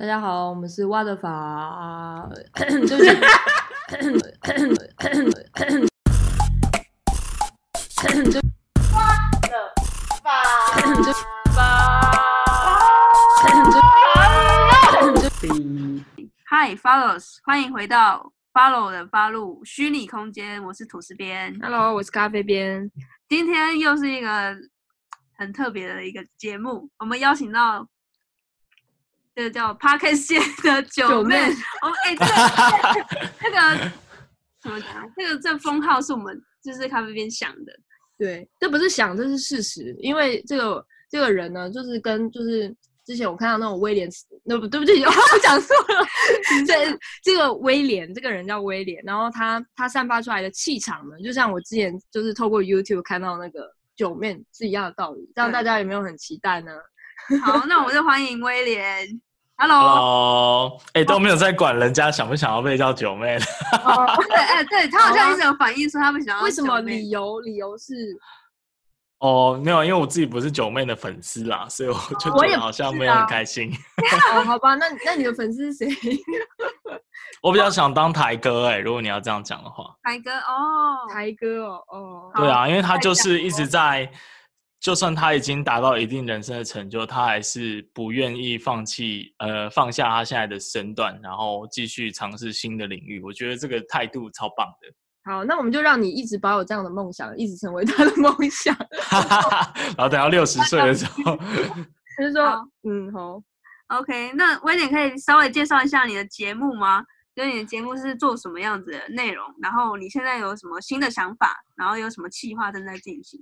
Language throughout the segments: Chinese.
大家好，我们是挖的法，对不起，嗨，Follows，欢迎回到 Follow 的发路虚拟空间，我是吐司边。Hello，我是咖啡边。今天又是一个很特别的一个节目，我们邀请到这个叫 Parkes 界的九妹。九妹哦，哎、这个这个怎么讲？这个这封号是我们就是咖啡边想的。对，这不是想，这是事实。因为这个这个人呢，就是跟就是之前我看到那种威廉，那不对不起，我讲错了。这这个威廉，这个人叫威廉，然后他他散发出来的气场呢，就像我之前就是透过 YouTube 看到那个九面是一样的道理。这样大家有没有很期待呢？好，那我们就欢迎威廉。Hello，哦，哎、都没有在管人家想不想要被叫九妹的。对，哎、对他好像一直有反映说他们想要为什么理由？理由是哦，没有，因为我自己不是九妹的粉丝啦，所以我就觉得好像没有很开心。哦，好吧，那那你的粉丝是谁？我比较想当台哥哎、如果你要这样讲的话，台哥哦，台哥哦，哦，对啊，因为他就是一直在，就算他已经达到一定人生的成就，他还是不愿意放弃，呃，放下他现在的身段，然后继续尝试新的领域。我觉得这个态度超棒的。好，那我们就让你一直保有这样的梦想，一直成为他的梦想。然后等到六十岁的时候，就是说好，嗯，好，OK，那威廉可以稍微介绍一下你的节目吗？就是你的节目是做什么样子的内容？然后你现在有什么新的想法？然后有什么计划正在进行？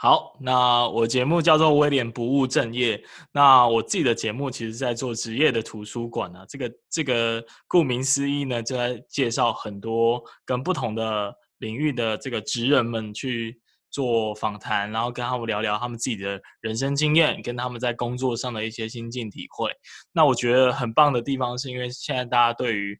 好，那我节目叫做威廉不务正业。那我自己的节目其实在做职业的图书馆啊，这个这个顾名思义呢，就在介绍很多跟不同的领域的这个职人们去做访谈，然后跟他们聊聊他们自己的人生经验，跟他们在工作上的一些心境体会。那我觉得很棒的地方是因为现在大家对于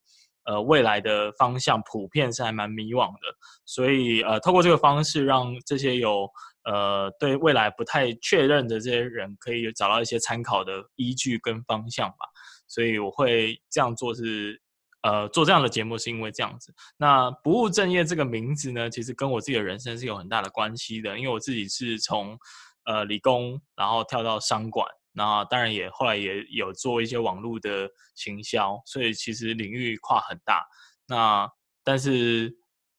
呃未来的方向普遍是还蛮迷惘的，所以呃透过这个方式让这些有呃对未来不太确认的这些人可以找到一些参考的依据跟方向吧。所以我会这样做是。呃，做这样的节目是因为这样子。那不务正业这个名字呢，其实跟我自己的人生是有很大的关系的，因为我自己是从呃理工，然后跳到商管，那当然也后来也有做一些网络的行销，所以其实领域跨很大。那但是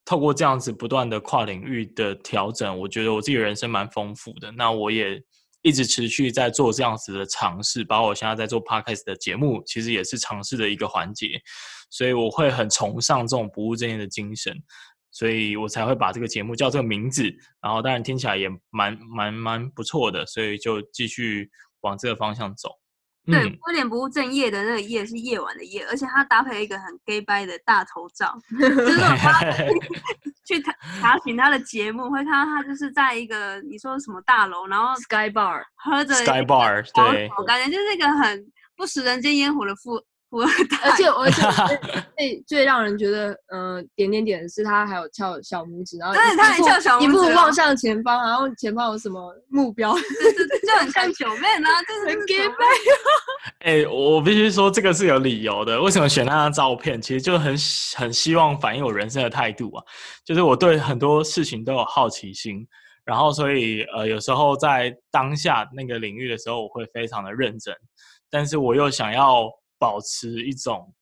透过这样子不断的跨领域的调整，我觉得我自己人生蛮丰富的。那我也一直持续在做这样子的尝试，把我现在在做 podcast 的节目，其实也是尝试的一个环节。所以我会很崇尚这种不务正业的精神，所以我才会把这个节目叫这个名字。然后当然听起来也蛮蛮蛮不错的，所以就继续往这个方向走。对，波点不务正业的那个夜是夜晚的夜，而且他搭配一个很 gay 掰的大头照，就是我发 去查查询他的节目，会看到他就是在一个你说什么大楼，然后 Sky Bar，喝着 Sky Bar 小对，我感觉就是一个很不食人间烟火的富富二代。而且而且 最最最让人觉得呃点点点的是他还有翘小拇指，然后一对他还翘小拇指一步望向前方，然后前方有什么目标，对对对，就很像九妹啊，就是很 gay 九妹掰。哎、我必须说这个是有理由的。为什么选那张照片？其实就很很希望反映我人生的态度啊，就是我对很多事情都有好奇心，然后所以呃有时候在当下那个领域的时候，我会非常的认真，但是我又想要保持一种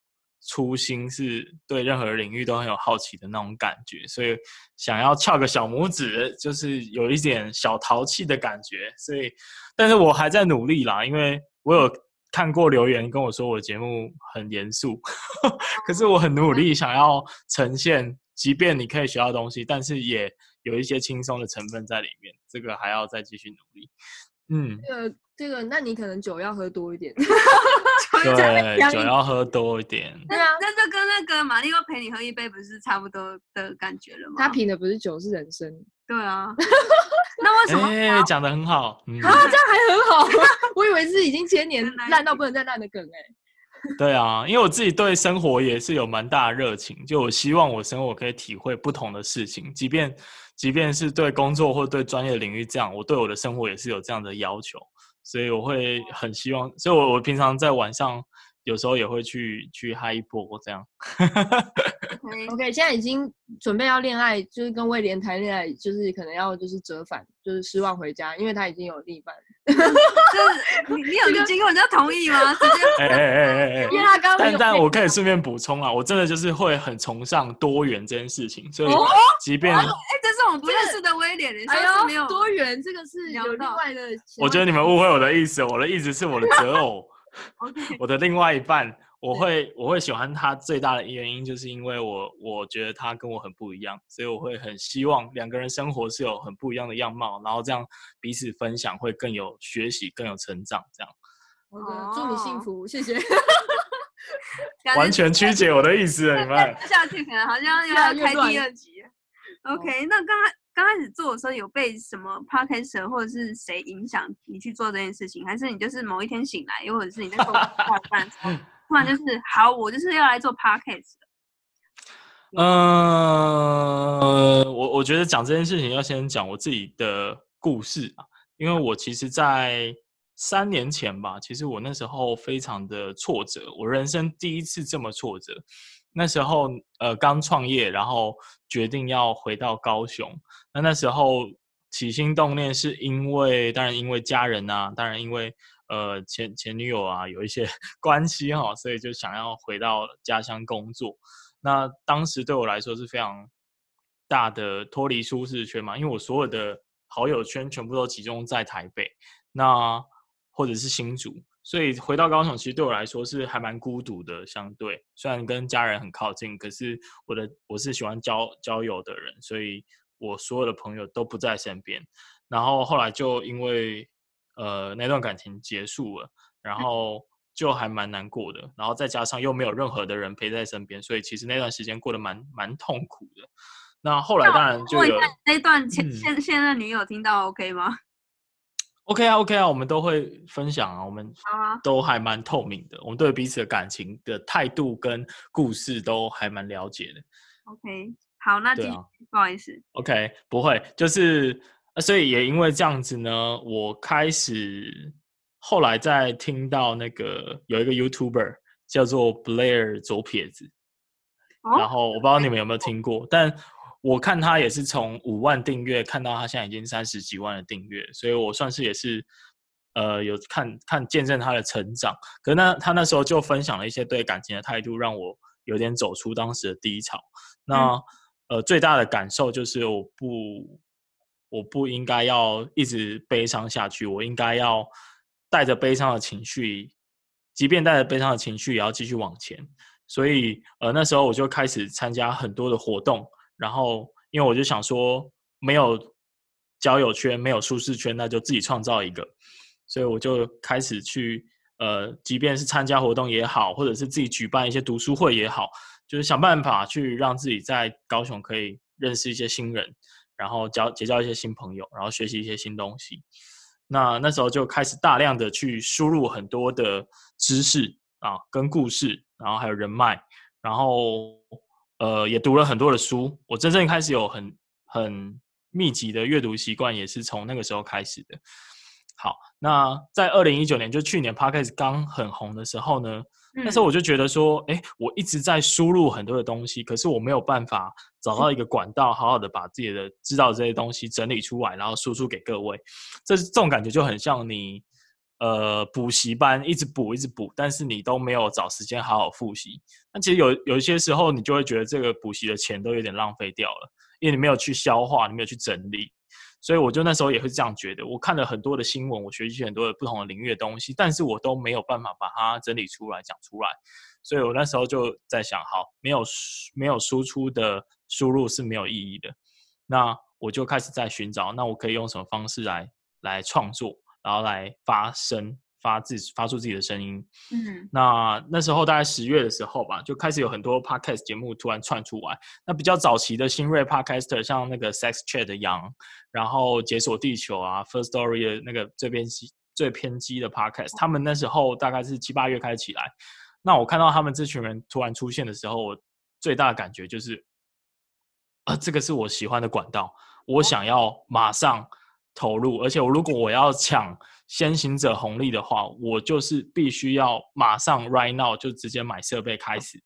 初心，是对任何领域都很有好奇的那种感觉，所以想要翘个小拇指，就是有一点小淘气的感觉，所以但是我还在努力啦，因为我有看过留言跟我说我节目很严肃，可是我很努力想要呈现，即便你可以学到东西，但是也有一些轻松的成分在里面，这个还要再继续努力。嗯，这个这个，那你可能酒要喝多一点。对，酒要喝多一点。对啊，那这跟那个玛丽要陪你喝一杯不是差不多的感觉了吗？他品的不是酒，是人生对啊，那为什么哎，讲的很好，嗯，啊，这样还很好。我以为是已经千年烂到不能再烂的梗哎、对啊，因为我自己对生活也是有蛮大的热情，就我希望我生活可以体会不同的事情，即便即便是对工作或对专业领域这样，我对我的生活也是有这样的要求，所以我会很希望，所以我我平常在晚上有时候也会去去嗨一波这样。OK，OK，现在已经准备要恋爱，就是跟威廉谈恋爱，就是可能要就是折返，就是失望回家，因为他已经有另一半。就是你你有经过人家同意吗？直接哎哎哎哎哎 因为他刚刚但但我可以顺便补充啊，我真的就是会很崇尚多元这件事情，所以哦即便哎，这是我们不认识的威廉，你哎上次没有呦，多元这个是有另外的。我觉得你们误会我的意思，我的意思是我的择偶，OK，我的另外一半，我会我会喜欢他最大的原因，就是因为我我觉得他跟我很不一样，所以我会很希望两个人生活是有很不一样的样貌，然后这样彼此分享会更有学习，更有成长，这样好的，祝你幸哦福，谢谢。完全曲解我的意思了，你们。下去可能好像要开第二集。OK，那刚开刚开始做的时候，有被什么 podcast 或者是谁影响你去做这件事情，还是你就是某一天醒来，又或者是你在做到一半的时候，突然就是好，我就是要来做 podcast 的。嗯，我我觉得讲这件事情要先讲我自己的故事啊，因为我其实，在三年前吧，其实我那时候非常的挫折，我人生第一次这么挫折。那时候呃刚创业，然后决定要回到高雄。那那时候起心动念是因为，当然因为家人啊，当然因为呃前前女友啊有一些 关系哈、所以就想要回到家乡工作。那当时对我来说是非常大的脱离舒适圈嘛，因为我所有的好友圈全部都集中在台北，那或者是新竹，所以回到高雄其实对我来说是还蛮孤独的。相对虽然跟家人很靠近，可是我的我是喜欢交交友的人，所以我所有的朋友都不在身边。然后后来就因为呃那段感情结束了，然后就还蛮难过的，然后再加上又没有任何的人陪在身边，所以其实那段时间过得蛮蛮痛苦的。那后来当然就那段前嗯现现任女友听到 OK 吗？OK 啊 OK 啊，我们都会分享啊，我们都还蛮透明的，我们对彼此的感情的态度跟故事都还蛮了解的。OK，好，那继续啊，不好意思，OK，不会，就是，呃所以也因为这样子呢，我开始后来在听到那个有一个 YouTuber 叫做 Blair 左撇子，然哦，后我不知道你们有没有听过，但我看他也是从五万订阅看到他现在已经三十几万的订阅，所以我算是也是呃有看看见证他的成长。可是那他那时候就分享了一些对感情的态度，让我有点走出当时的低潮。那、呃最大的感受就是我不我不应该要一直悲伤下去，我应该要带着悲伤的情绪，即便带着悲伤的情绪，也要继续往前。所以呃那时候我就开始参加很多的活动，然后因为我就想说没有交友圈，没有舒适圈，那就自己创造一个，所以我就开始去呃，即便是参加活动也好，或者是自己举办一些读书会也好，就是想办法去让自己在高雄可以认识一些新人，然后交结交一些新朋友，然后学习一些新东西。那那时候就开始大量的去输入很多的知识啊，跟故事，然后还有人脉，然后呃也读了很多的书。我真正开始有很很密集的阅读习惯，也是从那个时候开始的。好，那在二零一九年，就去年 Podcast 刚很红的时候呢，那时候嗯我就觉得说，哎，我一直在输入很多的东西，可是我没有办法找到一个管道，好好的把自己的知道的这些东西整理出来，然后输出给各位。这这种感觉就很像你呃补习班一直补一直补，但是你都没有找时间好好复习。那其实有有一些时候，你就会觉得这个补习的钱都有点浪费掉了，因为你没有去消化，你没有去整理。所以我就那时候也会这样觉得。我看了很多的新闻，我学习很多的不同的领域的东西，但是我都没有办法把它整理出来讲出来。所以我那时候就在想，好，没有没有输出的输入是没有意义的。那我就开始在寻找，那我可以用什么方式来来创作，然后来发声，发自发出自己的声音。嗯那那时候大概十月的时候吧，就开始有很多 podcast 节目突然窜出来。那比较早期的新锐 podcaster，像那个 Sex Chat 的杨，然后解锁地球啊，First Story 的那个最偏激最偏激的 podcast，他们那时候大概是七八月开始起来。那我看到他们这群人突然出现的时候，我最大的感觉就是，啊，这个是我喜欢的管道，我想要马上投入，而且我如果我要抢先行者红利的话，我就是必须要马上 right now 就直接买设备开始，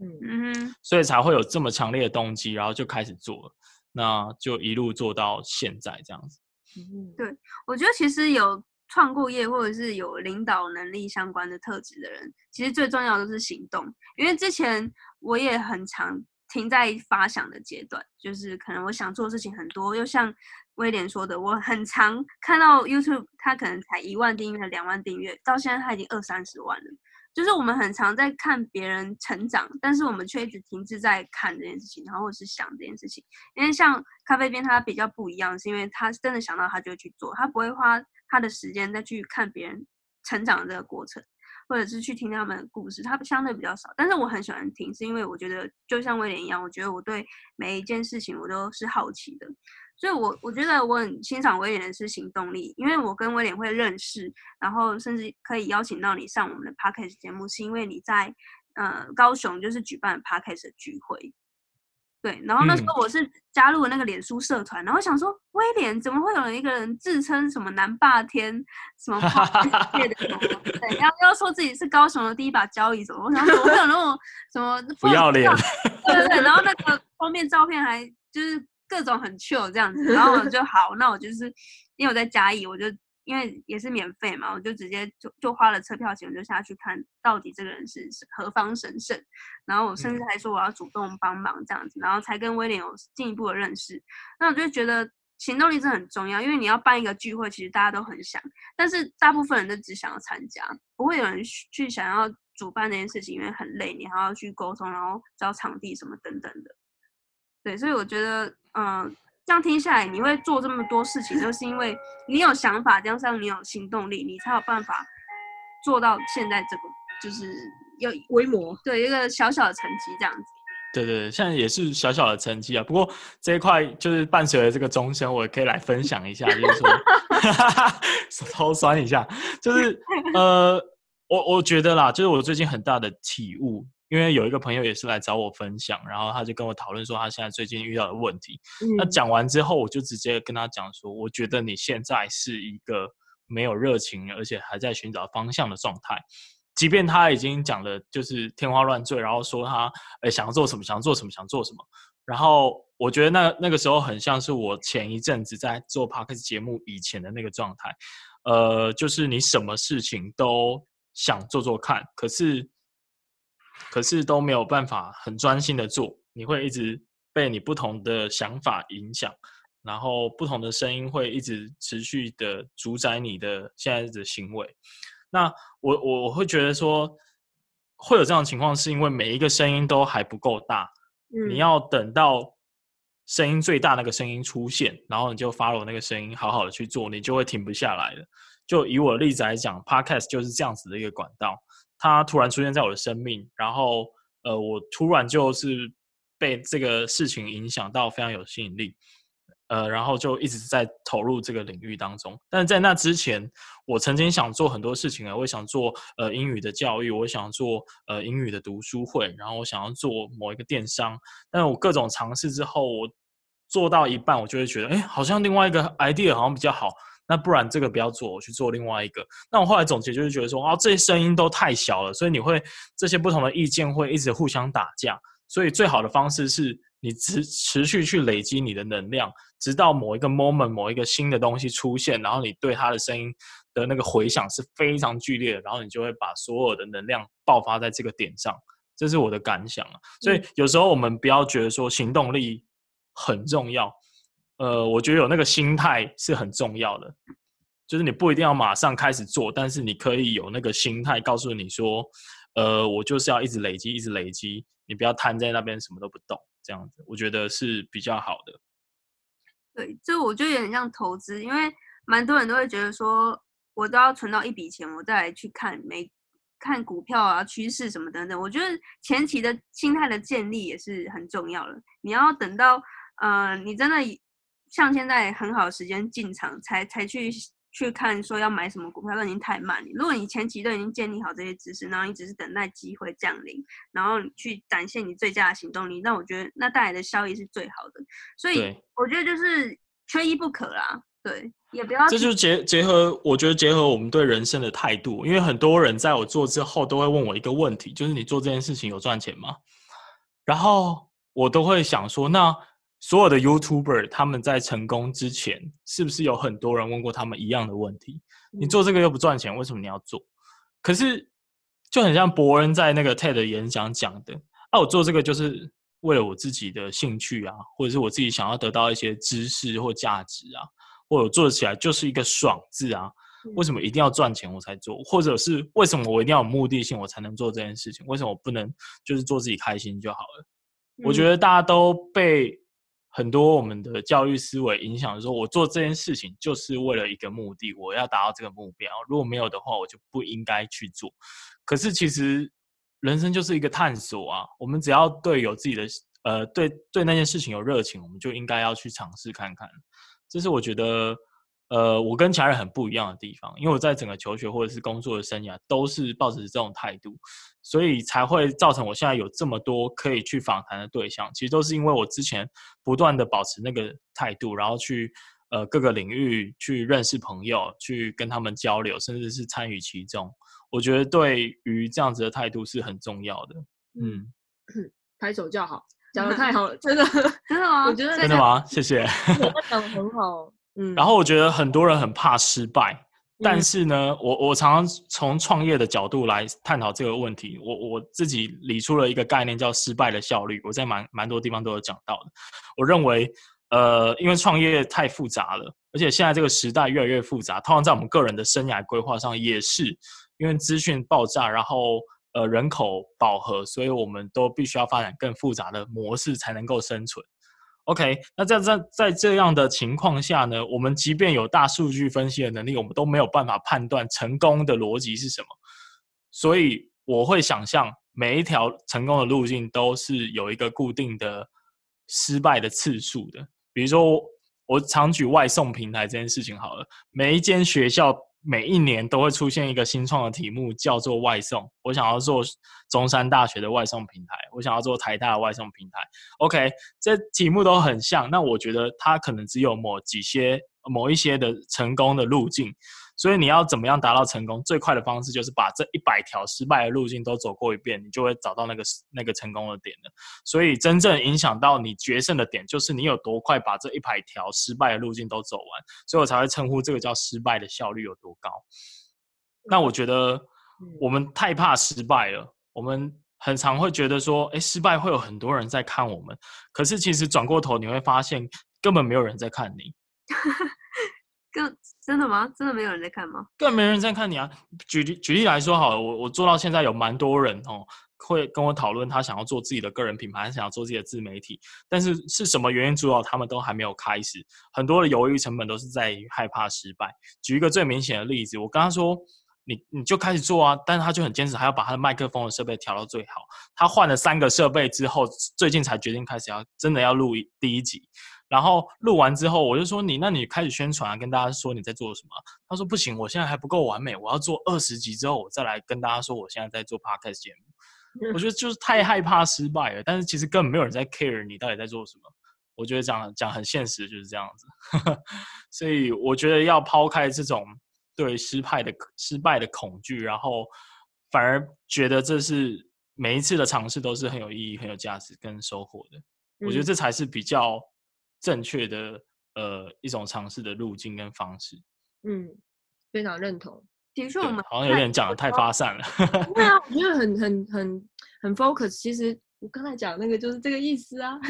嗯所以才会有这么强烈的动机，然后就开始做了，那就一路做到现在这样子。嗯对我觉得其实有创过业或者是有领导能力相关的特质的人，其实最重要的是行动。因为之前我也很常停在发想的阶段，就是可能我想做的事情很多，又像威廉说的，我很常看到 YouTube，它可能才一万订阅、两万订阅，到现在它已经二三十万了。就是我们很常在看别人成长，但是我们却一直停滞在看这件事情，然后是想这件事情。因为像咖啡边它比较不一样，是因为他真的想到他就去做，他不会花他的时间再去看别人成长的这个过程，或者是去听他们的故事，他相对比较少。但是我很喜欢听，是因为我觉得就像威廉一样，我觉得我对每一件事情我都是好奇的。所以我，我觉得我很欣赏威廉的是行动力，因为我跟威廉会认识，然后甚至可以邀请到你上我们的 podcast 节目，是因为你在呃高雄就是举办 podcast 的聚会，对，然后那时嗯。候我是加入了那个脸书社团，然后想说威廉怎么会有一个人自称什么南霸天，什么 podcast 界的什么，对，要要说自己是高雄的第一把交椅什么，我想说怎么会有那种什么不要脸，对对对，然后那个封面照片还就是各种很 chill 这样子，然后我就 好，那我就是因为我在嘉义，我就因为也是免费嘛，我就直接就就花了车票钱，我就下去看到底这个人是是何方神圣，然后我甚至还说我要主动帮忙这样子，然后才跟威廉有进一步的认识。那我就觉得行动力真的很重要，因为你要办一个聚会，其实大家都很想，但是大部分人都只想要参加，不会有人去去想要主办这件事情，因为很累，你还要去沟通，然后找场地什么等等的。对，所以我觉得，嗯、这样听下来，你会做这么多事情，就是因为你有想法，加上你有行动力，你才有办法做到现在这个，就是有规模，对一个小小的成绩这样子。对对对，现在也是小小的成绩啊。不过这一块就是伴随着这个钟声，我也可以来分享一下，就是说 手头酸一下，就是呃，我我觉得啦，就是我最近很大的体悟，因为有一个朋友也是来找我分享，然后他就跟我讨论说他现在最近遇到的问题。那嗯讲完之后，我就直接跟他讲说，我觉得你现在是一个没有热情，而且还在寻找方向的状态。即便他已经讲的就是天花乱坠，然后说他呃想要做什么，想要做什么，想做什么，然后我觉得那那个时候很像是我前一阵子在做 podcast 节目以前的那个状态，呃，就是你什么事情都想做做看，可是可是都没有办法很专心的做，你会一直被你不同的想法影响，然后不同的声音会一直持续的主宰你的现在的行为。那我我我会觉得说，会有这样的情况，是因为每一个声音都还不够大，你嗯要等到声音最大那个声音出现，然后你就 follow 那个声音，好好的去做，你就会停不下来了。就以我的例子来讲，podcast 就是这样子的一个管道，他突然出现在我的生命，然后呃，我突然就是被这个事情影响到，非常有吸引力。呃，然后就一直在投入这个领域当中。但是在那之前，我曾经想做很多事情啊，我想做呃英语的教育，我想做呃英语的读书会，然后我想要做某一个电商。但我各种尝试之后，我做到一半，我就会觉得，哎，好像另外一个 idea 好像比较好。那不然这个不要做，我去做另外一个。那我后来总结就是觉得说，哦，这些声音都太小了，所以你会这些不同的意见会一直互相打架。所以最好的方式是你持持续去累积你的能量，直到某一个 moment 某一个新的东西出现，然后你对它的声音的那个回响是非常剧烈的，然后你就会把所有的能量爆发在这个点上。这是我的感想啊。所以有时候我们不要觉得说行动力很重要，呃，我觉得有那个心态是很重要的。就是你不一定要马上开始做，但是你可以有那个心态，告诉你说，呃，我就是要一直累积，一直累积，你不要瘫在那边什么都不动，这样子，我觉得是比较好的。对，这我觉得有点像投资，因为蛮多人都会觉得说，我都要存到一笔钱，我再来去看每看股票啊、趋势什么等等。我觉得前期的心态的建立也是很重要的。你要等到呃，你真的像现在很好的时间进场，才才去去看说要买什么股票，都已经太慢了。如果你前期都已经建立好这些知识，然后你只是等待机会降临，然后你去展现你最佳的行动力，那我觉得那带来的效益是最好的。所以我觉得就是缺一不可啦。对，也不要这就结结合，我觉得结合我们对人生的态度，因为很多人在我做之后都会问我一个问题，就是你做这件事情有赚钱吗？然后我都会想说，那所有的 YouTuber 他们在成功之前，是不是有很多人问过他们一样的问题？你做这个又不赚钱，为什么你要做？可是就很像伯恩在那个 TED 演讲讲的，啊，我做这个就是为了我自己的兴趣啊，或者是我自己想要得到一些知识或价值啊。或者做起来就是一个爽字啊？为什么一定要赚钱我才做？或者是为什么我一定要有目的性我才能做这件事情？为什么我不能就是做自己开心就好了？我觉得大家都被很多我们的教育思维影响，说我做这件事情就是为了一个目的，我要达到这个目标。如果没有的话，我就不应该去做。可是其实人生就是一个探索啊！我们只要对有自己的呃对对那件事情有热情，我们就应该要去尝试看看。这是我觉得，呃，我跟其他人很不一样的地方，因为我在整个求学或者是工作的生涯都是抱着这种态度，所以才会造成我现在有这么多可以去访谈的对象。其实都是因为我之前不断的保持那个态度，然后去呃各个领域去认识朋友，去跟他们交流，甚至是参与其中。我觉得对于这样子的态度是很重要的。嗯，拍手叫好。讲的 太好了，真的真的吗？我觉得真的吗？谢谢。讲的很好，嗯。然后我觉得很多人很怕失败，但是呢，我我常常从创业的角度来探讨这个问题。我我自己理出了一个概念，叫失败的效率。我在蛮蛮多地方都有讲到的。我认为，呃，因为创业太复杂了，而且现在这个时代越来越复杂，通常在我们个人的生涯规划上也是，因为资讯爆炸，然后。呃，人口饱和，所以我们都必须要发展更复杂的模式才能够生存。OK，那在在在这样的情况下呢，我们即便有大数据分析的能力，我们都没有办法判断成功的逻辑是什么。所以我会想象每一条成功的路径都是有一个固定的失败的次数的。比如说，我常举外送平台这件事情好了，每一间学校。每一年都会出现一个新创的题目，叫做外送。我想要做中山大学的外送平台，我想要做台大的外送平台。OK，这题目都很像。那我觉得它可能只有某几些、某一些的成功的路径。所以你要怎么样达到成功？最快的方式就是把这一百条失败的路径都走过一遍，你就会找到那个那个成功的点的。所以真正影响到你决胜的点，就是你有多快把这一百条失败的路径都走完。所以我才会称呼这个叫失败的效率有多高。那我觉得我们太怕失败了，我们很常会觉得说，哎，失败会有很多人在看我们。可是其实转过头你会发现，根本没有人在看你。更真的吗？真的没有人在看吗？更没人在看你啊！举例举例来说好了，我我做到现在有蛮多人哦，会跟我讨论他想要做自己的个人品牌，想要做自己的自媒体，但是是什么原因主导他们都还没有开始？很多的犹豫成本都是在于害怕失败。举一个最明显的例子，我跟他说：“你你就开始做啊！”但是他就很坚持，还要把他的麦克风的设备调到最好。他换了三个设备之后，最近才决定开始要真的要录第一集。然后录完之后，我就说你，那你开始宣传，跟大家说你在做什么？他说不行，我现在还不够完美，我要做二十集之后，我再来跟大家说我现在在做 podcast 节目。我觉得就是太害怕失败了，但是其实根本没有人在 care 你到底在做什么。我觉得讲讲很现实就是这样子，所以我觉得要抛开这种对失败的失败的恐惧，然后反而觉得这是每一次的尝试都是很有意义、很有价值跟收获的。我觉得这才是比较。正确的呃一种尝试的路径跟方式，嗯，非常认同。的确，我们好像有点讲的太发散了。对啊，我觉得很很很很 focus。其实我刚才讲那个就是这个意思啊。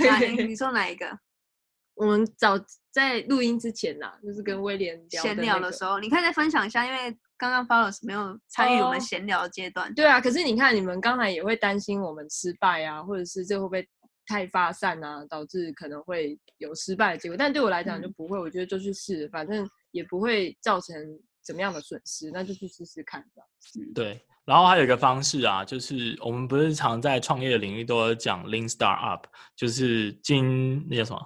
你说哪一个？我们早在录音之前呐，就是跟威廉闲聊的时候，你可以再分享一下，因为刚刚 f o l l o w 没有参与我们闲聊阶段。对啊，可是你看，你们刚才也会担心我们失败啊，或者是这会不会？太发散啊，导致可能会有失败的结果。但对我来讲就不会，我觉得就去试，反正也不会造成怎么样的损失，那就去试试看吧。对，然后还有一个方式啊，就是我们不是常在创业的领域都有讲 Lean Startup，就是金那叫什么？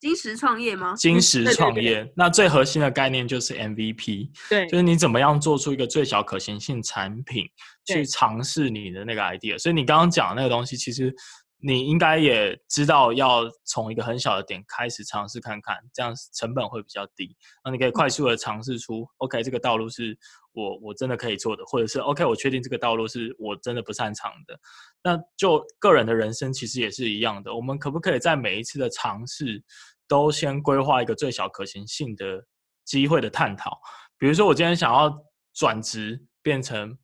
金石创业吗？金石创业。那最核心的概念就是 MVP，对，就是你怎么样做出一个最小可行性产品，去尝试你的那个 idea。所以你刚刚讲的那个东西，其实。你应该也知道要从一个很小的点开始尝试看看，这样成本会比较低。那你可以快速的尝试出，OK，这个道路是我我真的可以做的，或者是 OK，我确定这个道路是我真的不擅长的。那就个人的人生其实也是一样的，我们可不可以在每一次的尝试都先规划一个最小可行性的机会的探讨？比如说，我今天想要转职变成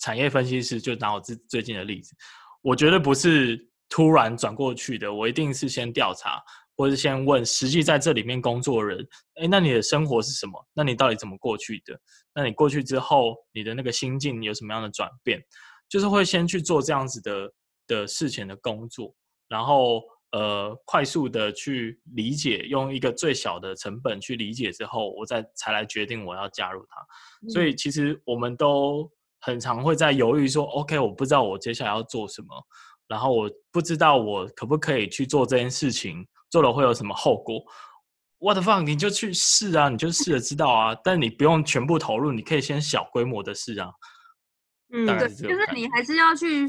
产业分析师，就拿我最最近的例子，我觉得不是。突然转过去的，我一定是先调查，或是先问实际在这里面工作人，哎，那你的生活是什么？那你到底怎么过去的？那你过去之后，你的那个心境有什么样的转变？就是会先去做这样子的的事情的工作，然后呃，快速的去理解，用一个最小的成本去理解之后，我再才来决定我要加入它。所以其实我们都很常会在犹豫说，OK，我不知道我接下来要做什么。然后我不知道我可不可以去做这件事情，做了会有什么后果？What fuck？你就去试啊，你就试着知道啊。但你不用全部投入，你可以先小规模的试啊。嗯，对，就是你还是要去。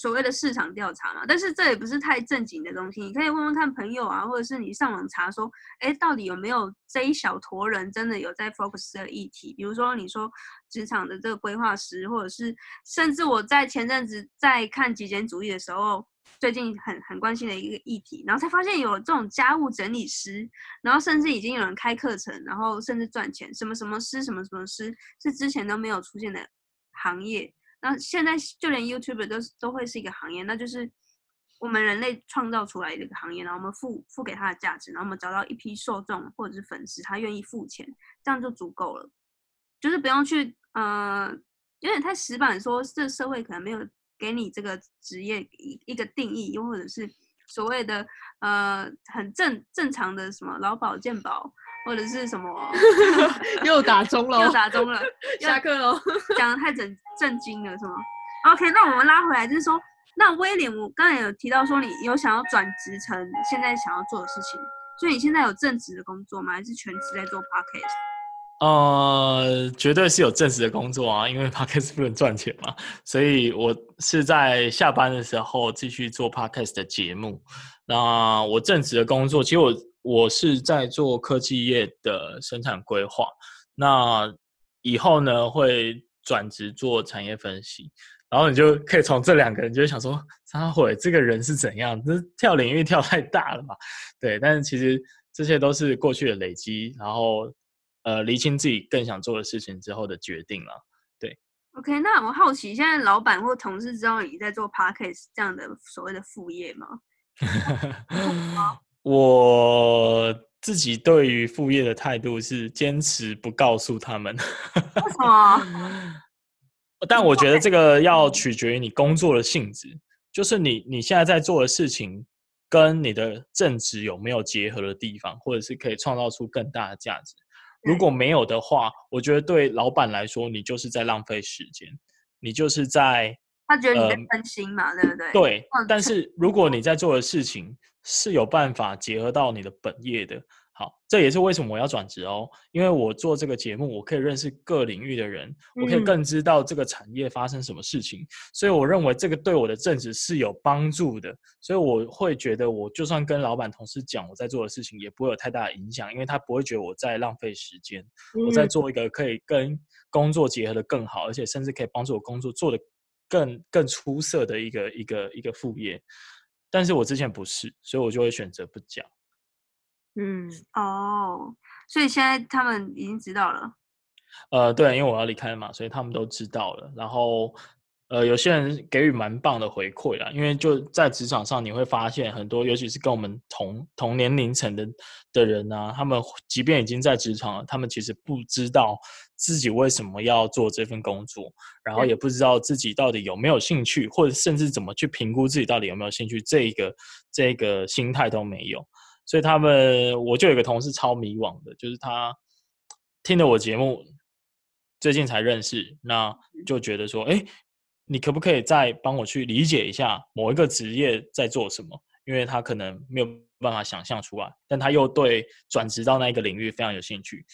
所谓的市场调查嘛，但是这也不是太正经的东西。你可以问问看朋友啊，或者是你上网查说，哎，到底有没有这一小坨人真的有在 focus 的议题？比如说你说职场的这个规划师，或者是甚至我在前阵子在看极简主义的时候，最近很很关心的一个议题，然后才发现有这种家务整理师，然后甚至已经有人开课程，然后甚至赚钱，什么什么师，什么什么师，是之前都没有出现的行业。那现在就连 YouTube 都都会是一个行业，那就是我们人类创造出来的一个行业，然后我们付付给它的价值，然后我们找到一批受众或者是粉丝，他愿意付钱，这样就足够了，就是不用去呃，有点太死板，说这社会可能没有给你这个职业一一个定义，又或者是所谓的呃很正正常的什么劳保健保。或者是什么？又打钟了，又打钟了，下课喽！讲的太震震惊了，是吗？OK，那我们拉回来，就是说，那威廉，我刚才有提到说，你有想要转职成现在想要做的事情，所以你现在有正职的工作吗？还是全职在做 Podcast？呃，绝对是有正职的工作啊，因为 Podcast 不能赚钱嘛，所以我是在下班的时候继续做 Podcast 的节目。那我正职的工作，其实我。我是在做科技业的生产规划，那以后呢会转职做产业分析，然后你就可以从这两个人就会想说，张辉这个人是怎样？这跳领域跳太大了嘛？对，但是其实这些都是过去的累积，然后呃厘清自己更想做的事情之后的决定了。对，OK，那我好奇，现在老板或同事知道你在做 Parkes 这样的所谓的副业吗？我自己对于副业的态度是坚持不告诉他们。为什 么？但我觉得这个要取决于你工作的性质，就是你你现在在做的事情跟你的正职有没有结合的地方，或者是可以创造出更大的价值。如果没有的话，我觉得对老板来说，你就是在浪费时间，你就是在他觉得你在分心嘛，对不对？对。但是如果你在做的事情，是有办法结合到你的本业的。好，这也是为什么我要转职哦，因为我做这个节目，我可以认识各领域的人，我可以更知道这个产业发生什么事情，所以我认为这个对我的正职是有帮助的。所以我会觉得，我就算跟老板、同事讲我在做的事情，也不会有太大的影响，因为他不会觉得我在浪费时间，我在做一个可以跟工作结合的更好，而且甚至可以帮助我工作做的更更出色的一个一个一个副业。但是我之前不是，所以我就会选择不讲。嗯，哦，所以现在他们已经知道了。呃，对，因为我要离开了嘛，所以他们都知道了。然后。呃，有些人给予蛮棒的回馈啦，因为就在职场上，你会发现很多，尤其是跟我们同同年龄层的的人啊，他们即便已经在职场了，他们其实不知道自己为什么要做这份工作，然后也不知道自己到底有没有兴趣，或者甚至怎么去评估自己到底有没有兴趣，这一个这个心态都没有。所以他们，我就有个同事超迷惘的，就是他听了我节目，最近才认识，那就觉得说，哎。你可不可以再帮我去理解一下某一个职业在做什么？因为他可能没有办法想象出来，但他又对转职到那一个领域非常有兴趣。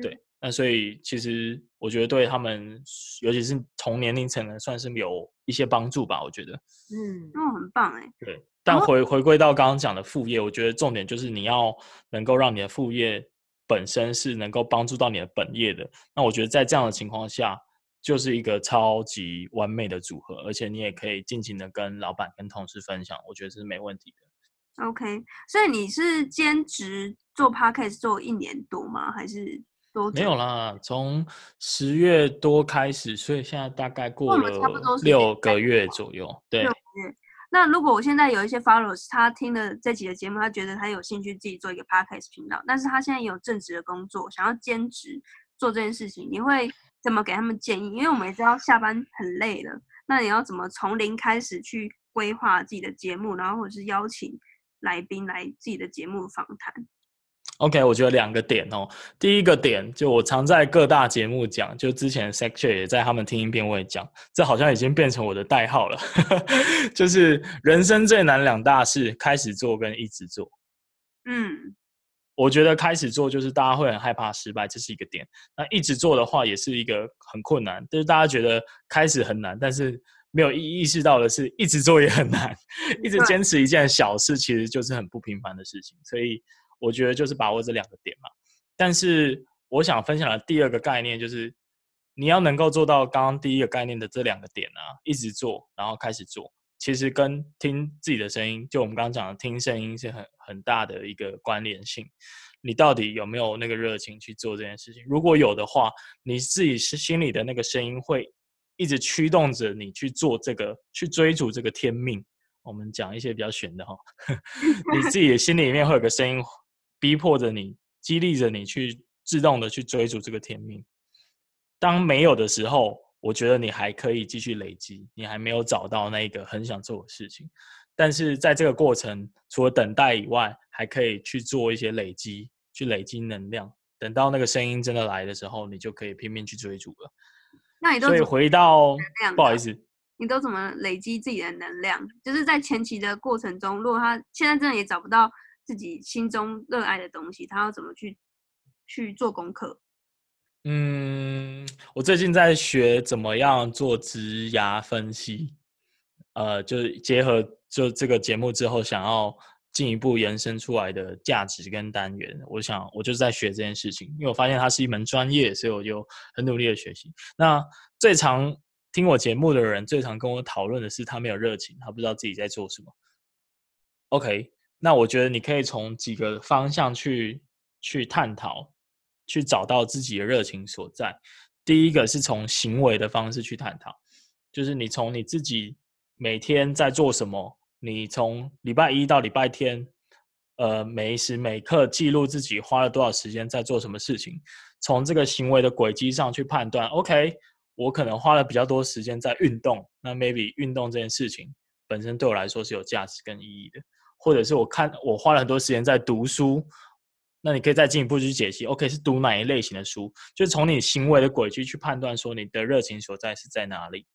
对，那所以其实我觉得对他们，尤其是同年龄层的，算是有一些帮助吧。我觉得，嗯，那很棒哎。对，但回回归到刚刚讲的副业，我觉得重点就是你要能够让你的副业本身是能够帮助到你的本业的。那我觉得在这样的情况下，就是一个超级完美的组合，而且你也可以尽情的跟老板、跟同事分享，我觉得是没问题的。OK，所以你是兼职做 Podcast 做一年多吗？还是多久？没有啦，从十月多开始，所以现在大概过了差不多了六个月左右。对六，那如果我现在有一些 followers，他听了这几个节目，他觉得他有兴趣自己做一个 podcast 频道，但是他现在有正职的工作，想要兼职做这件事情，你会怎么给他们建议？因为我们也知道下班很累了，那你要怎么从零开始去规划自己的节目，然后或者是邀请来宾来自己的节目访谈？OK，我觉得两个点哦。第一个点，就我常在各大节目讲，就之前 Section 也在他们听一遍我也讲，这好像已经变成我的代号了。就是人生最难两大事：开始做跟一直做。嗯，我觉得开始做就是大家会很害怕失败，这是一个点。那一直做的话，也是一个很困难。就是大家觉得开始很难，但是没有意意识到的是，一直做也很难。一直对坚持一件小事，其实就是很不平凡的事情。所以我觉得就是把握这两个点嘛。但是我想分享的第二个概念就是，你要能够做到刚刚第一个概念的这两个点啊，一直做，然后开始做，其实跟听自己的声音，就我们刚刚讲的听声音是很很大的一个关联性。你到底有没有那个热情去做这件事情？如果有的话，你自己是心里的那个声音会一直驱动着你去做这个，去追逐这个天命。我们讲一些比较玄的哈，你自己的心里面会有个声音逼迫着你，激励着你去自动的去追逐这个天命。当没有的时候，我觉得你还可以继续累积，你还没有找到那个很想做的事情。但是在这个过程，除了等待以外，还可以去做一些累积，去累积能量。等到那个声音真的来的时候，你就可以拼命去追逐了。那你都所以回到不好意思，你都怎么累积自己的能量？就是在前期的过程中，如果他现在真的也找不到自己心中热爱的东西，他要怎么去去做功课？嗯，我最近在学怎么样做职涯分析，呃，就是结合就这个节目之后，想要进一步延伸出来的价值跟单元，我想我就是在学这件事情，因为我发现它是一门专业，所以我就很努力的学习。那最常听我节目的人，最常跟我讨论的是他没有热情，他不知道自己在做什么。OK，那我觉得你可以从几个方向去去探讨，去找到自己的热情所在。第一个是从行为的方式去探讨，就是你从你自己每天在做什么，你从礼拜一到礼拜天，呃，每时每刻记录自己花了多少时间在做什么事情，从这个行为的轨迹上去判断。OK，我可能花了比较多时间在运动，那 maybe 运动这件事情本身对我来说是有价值跟意义的，或者是我看我花了很多时间在读书。那你可以再进一步去解析，OK 是读哪一类型的书，就是从你行为的轨迹去判断说你的热情所在是在哪里。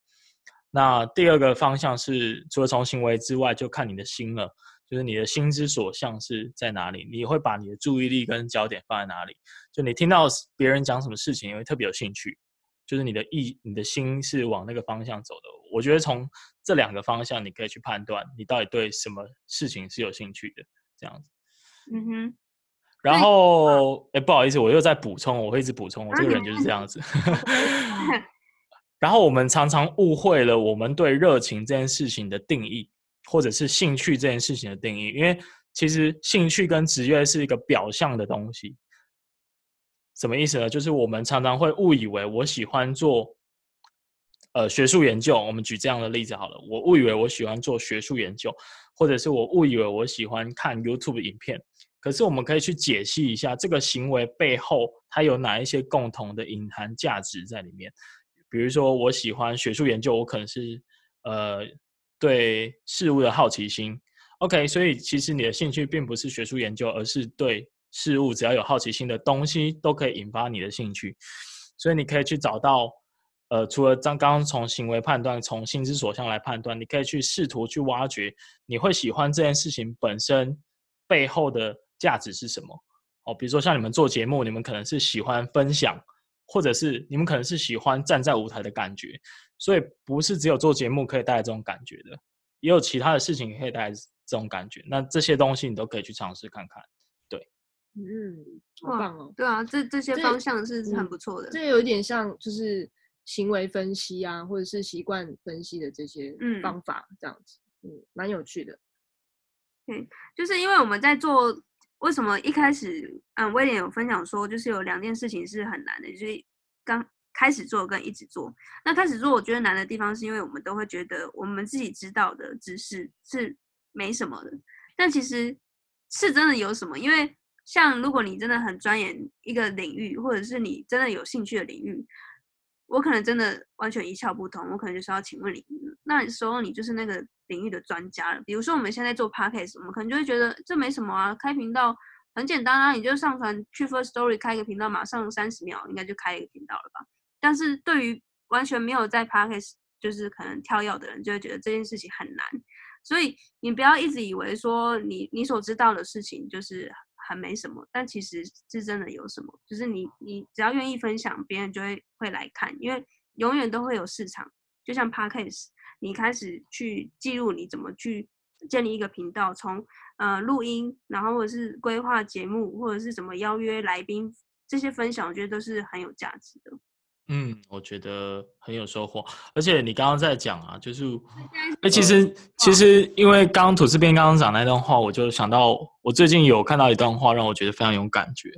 那第二个方向是，除了从行为之外，就看你的心了，就是你的心之所向是在哪里，你会把你的注意力跟焦点放在哪里？就你听到别人讲什么事情，你会特别有兴趣，就是你的意、你的心是往那个方向走的。我觉得从这两个方向，你可以去判断你到底对什么事情是有兴趣的，这样子。嗯哼，然后，哎，不好意思，我又在补充，我会一直补充，我这个人就是这样子。然后我们常常误会了我们对热情这件事情的定义，或者是兴趣这件事情的定义，因为其实兴趣跟职业是一个表象的东西。什么意思呢？就是我们常常会误以为我喜欢做，呃，学术研究。我们举这样的例子好了，我误以为我喜欢做学术研究，或者是我误以为我喜欢看 YouTube 影片。可是我们可以去解析一下这个行为背后它有哪一些共同的隐含价值在里面。比如说，我喜欢学术研究，我可能是呃对事物的好奇心。OK，所以其实你的兴趣并不是学术研究，而是对事物只要有好奇心的东西都可以引发你的兴趣。所以你可以去找到呃，除了刚刚从行为判断、从心之所向来判断，你可以去试图去挖掘你会喜欢这件事情本身背后的价值是什么。哦，比如说像你们做节目，你们可能是喜欢分享。或者是你们可能是喜欢站在舞台的感觉，所以不是只有做节目可以带来这种感觉的，也有其他的事情可以带来这种感觉。那这些东西你都可以去尝试看看。嗯，好哇棒哦。对啊，这这些方向是很嗯不错的。这有一点像就是行为分析啊，或者是习惯分析的这些嗯方法，这样子，嗯，蛮有趣的。就是因为我们在做，为什么一开始，嗯，威廉有分享说，就是有两件事情是很难的，就是刚开始做跟一直做。那开始做，我觉得难的地方是因为我们都会觉得我们自己知道的知识是没什么的，但其实是真的有什么。因为像如果你真的很钻研一个领域，或者是你真的有兴趣的领域，我可能真的完全一窍不通，我可能就是要请问你。那时候你就是那个领域的专家了。比如说我们现在做 podcast，我们可能就会觉得这没什么啊，开频道很简单啊，你就上传去 First Story 开一个频道，马上三十秒应该就开一个频道了吧。但是对于完全没有在 podcast 就是可能跳跃的人，就会觉得这件事情很难。所以你不要一直以为说你你所知道的事情就是很没什么，但其实是真的有什么。就是你你只要愿意分享，别人就会会来看，因为永远都会有市场。就像 podcast，你开始去记录你怎么去建立一个频道，从呃录音，然后或者是规划节目，或者是怎么邀约来宾，这些分享，我觉得都是很有价值的。嗯，我觉得很有收获。而且你刚刚在讲啊，就是，哎、在其实其实因为刚刚吐司边刚刚讲那段话，我就想到我最近有看到一段话，让我觉得非常有感觉，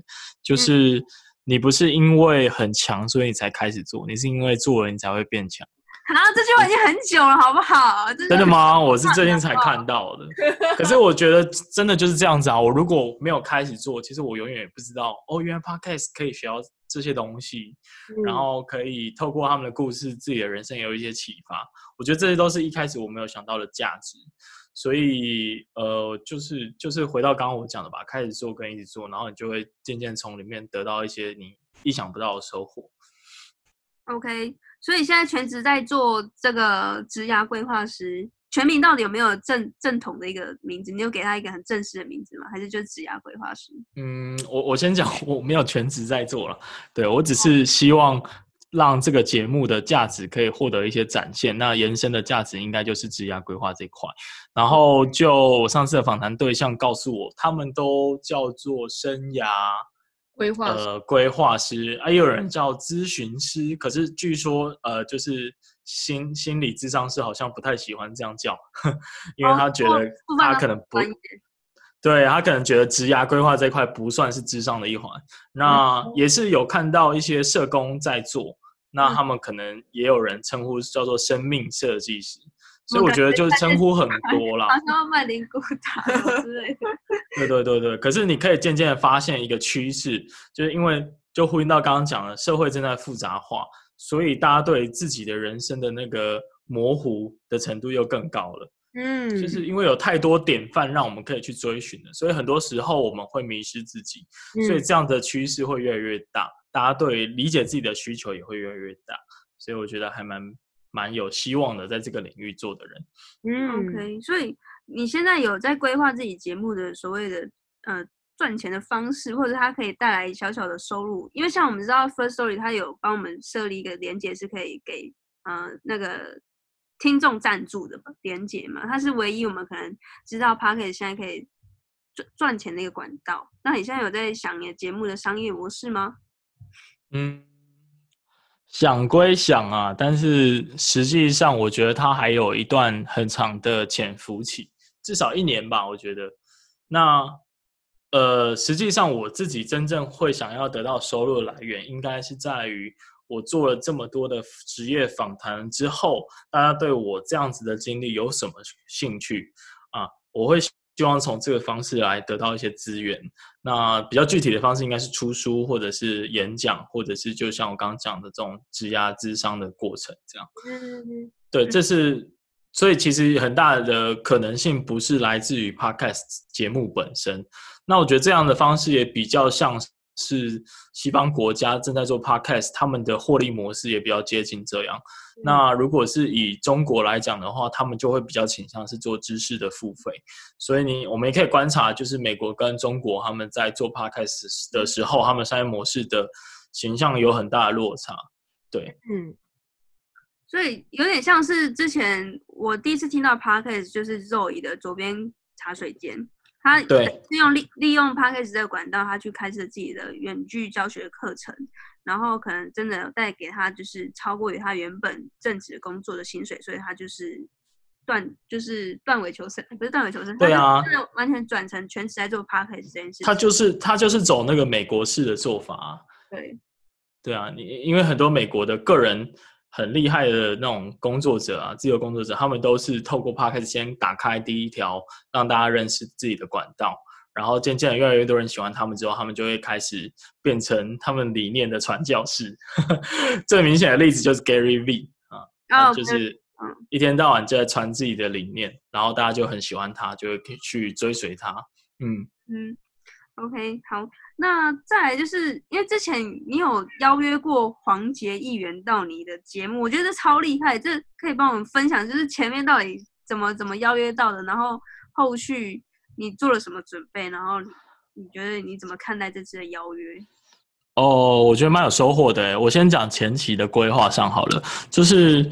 就是你不是因为很强所以你才开始做，你是因为做了你才会变强。啊，这句话已经很久了，好不好？真真的？吗？我是最近才看到的。可是我觉得真的就是这样子啊！我如果没有开始做，其实我永远也不知道哦，原来 podcast 可以学到这些东西，然嗯后可以透过他们的故事，自己的人生也有一些启发。我觉得这些都是一开始我没有想到的价值。所以呃，就是就是回到刚刚我讲的吧，开始做跟一直做，然后你就会渐渐从里面得到一些你意想不到的收获。OK，所以现在全职在做这个职涯规划师，全名到底有没有正正统的一个名字？你有给他一个很正式的名字吗？还是就是职涯规划师？嗯，我我先讲，我没有全职在做了，对我只是希望让这个节目的价值可以获得一些展现。那延伸的价值应该就是职涯规划这一块。然后就我上次的访谈对象告诉我，他们都叫做生涯规划呃规划师啊，也有人叫咨询师，可是据说呃就是心心理智商师好像不太喜欢这样叫，因为他觉得他可能不对他可能觉得职涯规划这一块不算是智商的一环，那也是有看到一些社工在做，那嗯。他们可能也有人称呼叫做生命设计师，所以我我觉得就是称呼很多啦好。像要卖灵骨塔之类的。对对对对，可是你可以渐渐的发现一个趋势，就是因为就呼应到刚刚讲的，社会正在复杂化，所以大家对自己的人生的那个模糊的程度又更高了。嗯，就是因为有太多典范让我们可以去追寻了，所以很多时候我们会迷失自己，所以嗯这样的趋势会越来越大，大家对理解自己的需求也会越来越大，所以我觉得还蛮蛮有希望的，在这个领域做的人。嗯 OK，所以你现在有在规划自己节目的所谓的呃赚钱的方式，或者它可以带来小小的收入？因为像我们知道 First Story 它有帮我们设立一个连接，是可以给呃那个听众赞助的嘛连接嘛，它是唯一我们可能知道 p a r k e t 现在可以赚赚钱的一个管道。那你现在有在想你的节目的商业模式吗？嗯，想归想啊，但是实际上我觉得它还有一段很长的潜伏期，至少一年吧，我觉得。那呃，实际上我自己真正会想要得到收入的来源，应该是在于我做了这么多的职业访谈之后，大家对我这样子的经历有什么兴趣啊？我会希望从这个方式来得到一些资源。那比较具体的方式应该是出书，或者是演讲，或者是就像我刚刚讲的这种质押智商的过程，这样。嗯对，这是所以其实很大的可能性不是来自于 podcast 节目本身。那我觉得这样的方式也比较像是西方国家正在做 podcast，他们的获利模式也比较接近这样。那如果是以中国来讲的话，他们就会比较倾向是做知识的付费。所以你我们也可以观察，就是美国跟中国他们在做 podcast 的时候，他们商业模式的形象有很大的落差。对，嗯所以有点像是之前我第一次听到 podcast，就是 Zoe 的左边茶水间。他对。利用利利用 p a c k a g e 这个管道，他去开设自己的远距教学课程，然后可能真的带给他就是超过于他原本正职工作的薪水，所以他就是断就是断尾求生，不是断尾求生，对啊真的完全转成全职在做 p a c k a g e 这件事情。他就是他就是走那个美国式的做法啊、对。对啊，你因为很多美国的个人很厉害的那种工作者啊，自由工作者，他们都是透过 podcast 先打开第一条，让大家认识自己的管道，然后渐渐的越来越多人喜欢他们之后，他们就会开始变成他们理念的传教士。最明显的例子就是 Gary V 啊，他哦就是嗯一天到晚就在传自己的理念，然后大家就很喜欢他，就会去追随他。嗯，嗯，OK，好，那再来就是因为之前你有邀约过黄杰议员到你的节目，我觉得这超厉害，这可以帮我们分享，就是前面到底怎么怎么邀约到的，然后后续你做了什么准备，然后你觉得你怎么看待这次的邀约？哦，我觉得蛮有收获的。我先讲前期的规划上好了，就是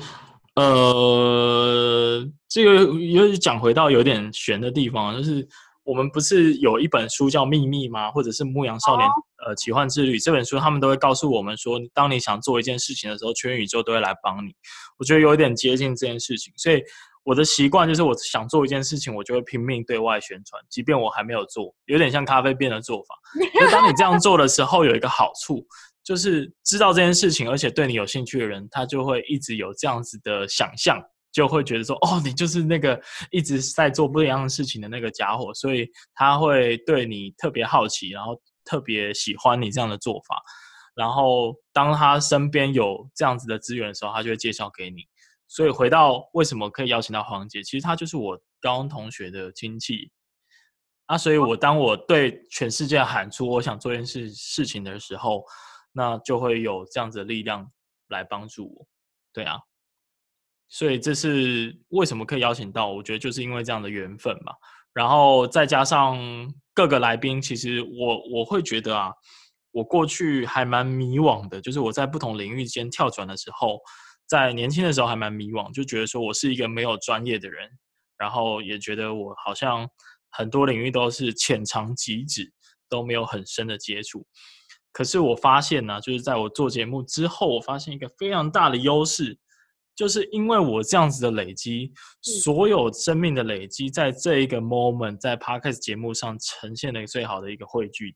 呃，这个又讲回到有点悬的地方，就是我们不是有一本书叫《秘密》吗？或者是《牧羊少年》呃奇幻之旅这本书，他们都会告诉我们说，当你想做一件事情的时候，全宇宙都会来帮你。我觉得有一点接近这件事情，所以我的习惯就是，我想做一件事情，我就会拼命对外宣传，即便我还没有做，有点像咖啡店的做法。就当你这样做的时候，有一个好处，就是知道这件事情，而且对你有兴趣的人，他就会一直有这样子的想象，就会觉得说，哦，你就是那个一直在做不一样的事情的那个家伙，所以他会对你特别好奇，然后特别喜欢你这样的做法。然后当他身边有这样子的资源的时候，他就会介绍给你。所以回到为什么可以邀请到黄姐，其实她就是我高中同学的亲戚啊，所以我当我对全世界喊出我想做一件事事情的时候，那就会有这样子的力量来帮助我，对啊，所以这是为什么可以邀请到，我觉得就是因为这样的缘分嘛，然后再加上各个来宾，其实我我会觉得啊，我过去还蛮迷惘的，就是我在不同领域间跳转的时候。在年轻的时候还蛮迷惘，就觉得说我是一个没有专业的人，然后也觉得我好像很多领域都是浅尝即止，都没有很深的接触。可是我发现呢、就是在我做节目之后，我发现一个非常大的优势，就是因为我这样子的累积，所有生命的累积，在这一个 moment，在 podcast 节目上呈现的最好的一个汇聚。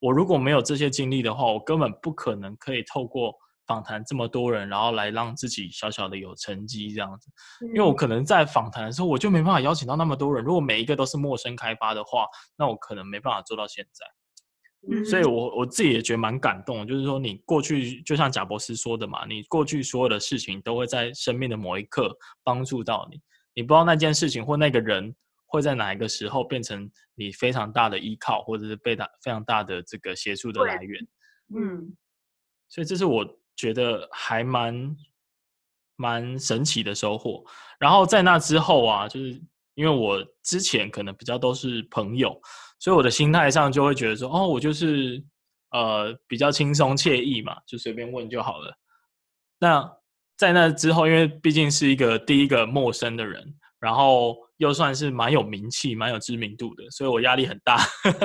我如果没有这些经历的话，我根本不可能可以透过。访谈这么多人，然后来让自己小小的有成绩这样子，因为我可能在访谈的时候，我就没办法邀请到那么多人。如果每一个都是陌生开发的话，那我可能没办法做到现在。嗯所以我我自己也觉得蛮感动的，就是说你过去就像贾博士说的嘛，你过去所有的事情都会在生命的某一刻帮助到你，你不知道那件事情或那个人会在哪一个时候变成你非常大的依靠，或者是被大非常大的这个协助的对来源。嗯所以这是我觉得还蛮蛮神奇的收获。然后在那之后啊，就是因为我之前可能比较都是朋友，所以我的心态上就会觉得说，哦，我就是呃比较轻松惬意嘛，就随便问就好了。那在那之后，因为毕竟是一个第一个陌生的人，然后又算是蛮有名气、蛮有知名度的，所以我压力很大。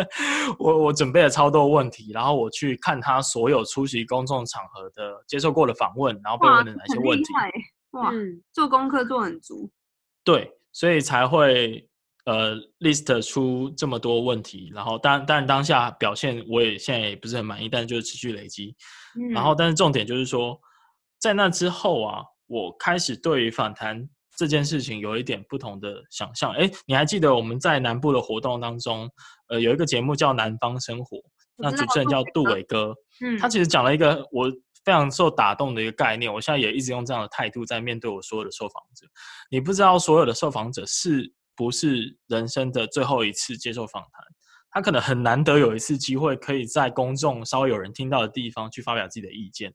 我我准备了超多问题，然后我去看他所有出席公众场合的接受过的访问，然后被哇，问的哪些问题。哇，嗯，做功课做很足。对，所以才会呃 list 出这么多问题，然后当当然当下表现我也现在也不是很满意，但就是持续累积。然后，但是重点就是说，在那之后啊，我开始对于反弹这件事情有一点不同的想象。哎，你还记得我们在南部的活动当中，呃，有一个节目叫《南方生活》，那主持人叫杜伟哥，嗯，他其实讲了一个我非常受打动的一个概念，我现在也一直用这样的态度在面对我所有的受访者。你不知道所有的受访者是不是人生的最后一次接受访谈，他可能很难得有一次机会可以在公众稍微有人听到的地方去发表自己的意见。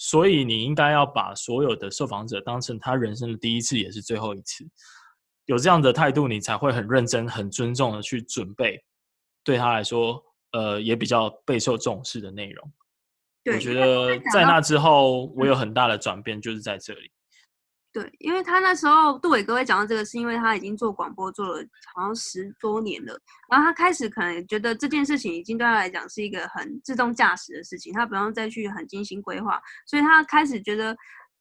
所以你应该要把所有的受访者当成他人生的第一次，也是最后一次。有这样的态度，你才会很认真、很尊重的去准备，对他来说，呃，也比较备受重视的内容。对我觉得在那之后，我有很大的转变，就是在这里。对，因为他那时候杜伟哥会讲到这个，是因为他已经做广播做了好像十多年了，然后他开始可能觉得这件事情已经对他来讲是一个很自动驾驶的事情，他不用再去很精心规划，所以他开始觉得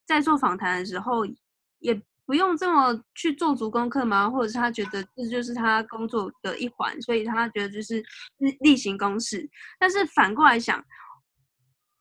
在做访谈的时候也不用这么去做足功课吗？或者是他觉得这就是他工作的一环，所以他觉得就是例例行公事。但是反过来想，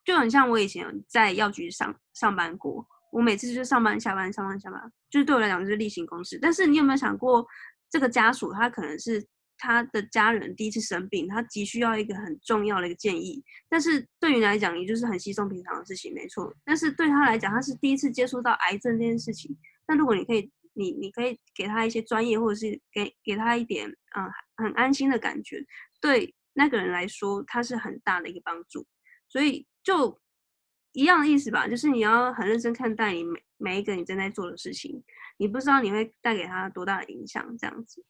就很像我以前在药局上上班过。我每次就是上班下班上班下班，就是对我来讲就是例行公事。但是你有没有想过，这个家属他可能是他的家人第一次生病，他急需要一个很重要的一个建议。但是对于来讲，也就是很稀松平常的事情，没错。但是对他来讲，他是第一次接触到癌症这件事情。那如果你可以，你你可以给他一些专业，或者是给给他一点嗯很安心的感觉，对那个人来说，他是很大的一个帮助。所以就。一样的意思吧，就是你要很认真看待你每每一个你正在做的事情，你不知道你会带给他多大的影响，这样子。